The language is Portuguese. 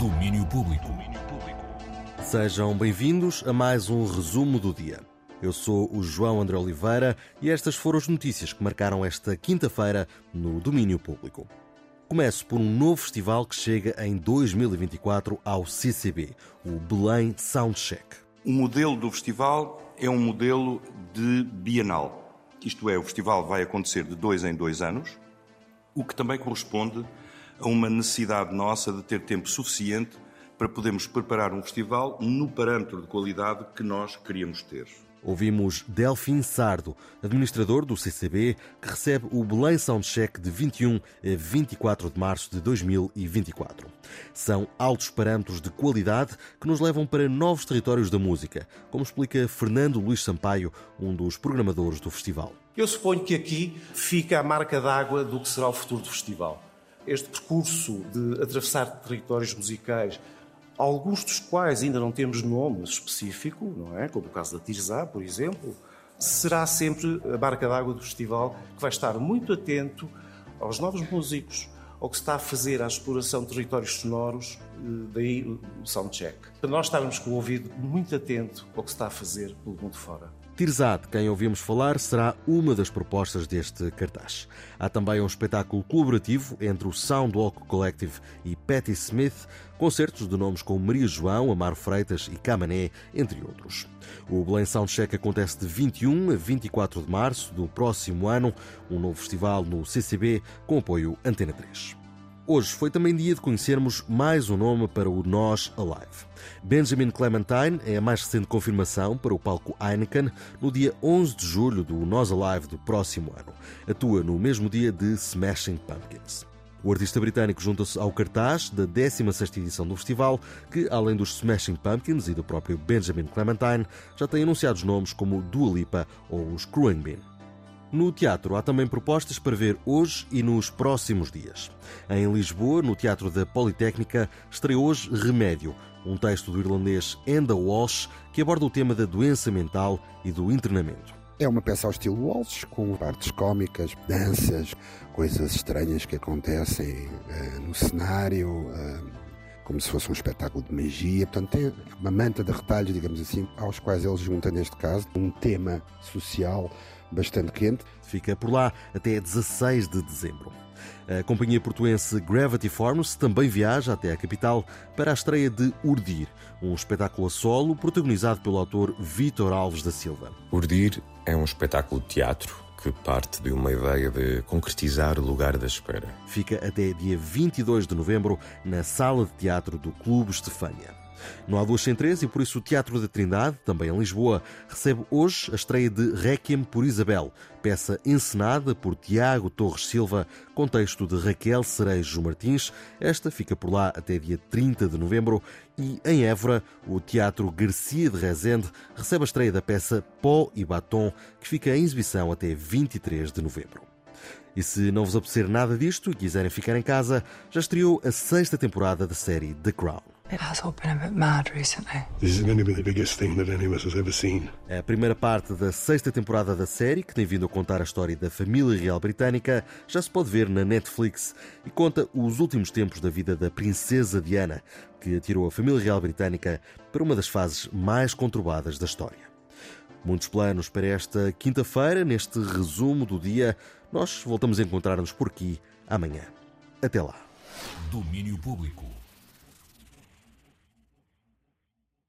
Domínio público. Sejam bem-vindos a mais um resumo do dia. Eu sou o João André Oliveira e estas foram as notícias que marcaram esta quinta-feira no domínio público. Começo por um novo festival que chega em 2024 ao CCB, o Belém Soundcheck. O modelo do festival é um modelo de bienal. Isto é, o festival vai acontecer de dois em dois anos, o que também corresponde a uma necessidade nossa de ter tempo suficiente para podermos preparar um festival no parâmetro de qualidade que nós queríamos ter. Ouvimos Delfim Sardo, administrador do CCB, que recebe o Belém Soundcheck de 21 a 24 de março de 2024. São altos parâmetros de qualidade que nos levam para novos territórios da música, como explica Fernando Luís Sampaio, um dos programadores do festival. Eu suponho que aqui fica a marca d'água do que será o futuro do festival. Este percurso de atravessar territórios musicais alguns dos quais ainda não temos nome específico, não é? Como o caso da Tirzá, por exemplo, será sempre a barca d'água do festival que vai estar muito atento aos novos músicos, ao que se está a fazer à exploração de territórios sonoros, eh, daí o soundcheck. Para nós estarmos com o ouvido muito atento ao que se está a fazer pelo mundo fora. Tirzade, quem ouvimos falar, será uma das propostas deste cartaz. Há também um espetáculo colaborativo entre o Soundwalk Collective e Patti Smith, concertos de nomes como Maria João, Amaro Freitas e Camané, entre outros. O Belém Soundcheck acontece de 21 a 24 de março do próximo ano, um novo festival no CCB com apoio Antena 3. Hoje foi também dia de conhecermos mais um nome para o Nós Alive. Benjamin Clementine é a mais recente confirmação para o palco Heineken no dia 11 de julho do Nós Alive do próximo ano. Atua no mesmo dia de Smashing Pumpkins. O artista britânico junta-se ao cartaz da 16ª edição do festival, que, além dos Smashing Pumpkins e do próprio Benjamin Clementine, já tem anunciados nomes como Dua Lipa ou os Bean. No teatro há também propostas para ver hoje e nos próximos dias. Em Lisboa, no Teatro da Politécnica, estreou hoje Remédio, um texto do irlandês Enda Walsh que aborda o tema da doença mental e do internamento. É uma peça ao estilo Walsh, com partes cómicas, danças, coisas estranhas que acontecem uh, no cenário, uh, como se fosse um espetáculo de magia. Portanto, tem uma manta de retalhos, digamos assim, aos quais ele junta, neste caso, um tema social bastante quente. Fica por lá até 16 de dezembro. A companhia portuense Gravity Forms também viaja até a capital para a estreia de Urdir, um espetáculo a solo protagonizado pelo autor Vítor Alves da Silva. Urdir é um espetáculo de teatro que parte de uma ideia de concretizar o lugar da espera. Fica até dia 22 de novembro na Sala de Teatro do Clube Estefânia. Não há duas sem três e por isso o Teatro da Trindade, também em Lisboa, recebe hoje a estreia de Requiem por Isabel, peça encenada por Tiago Torres Silva, com texto de Raquel Cerejo Martins. Esta fica por lá até dia 30 de novembro e em Évora, o Teatro Garcia de Rezende recebe a estreia da peça Pó e Batom, que fica em exibição até 23 de novembro. E se não vos apetecer nada disto e quiserem ficar em casa, já estreou a sexta temporada da série The Crown. It has all been a bit mad recently. This is going to be the biggest thing that any of us has ever seen. A primeira parte da sexta temporada da série, que tem vindo a contar a história da família real britânica, já se pode ver na Netflix e conta os últimos tempos da vida da princesa Diana, que atirou a família real britânica para uma das fases mais conturbadas da história. Muitos planos para esta quinta-feira, neste resumo do dia. Nós voltamos a encontrar-nos por aqui amanhã. Até lá. Domínio Público.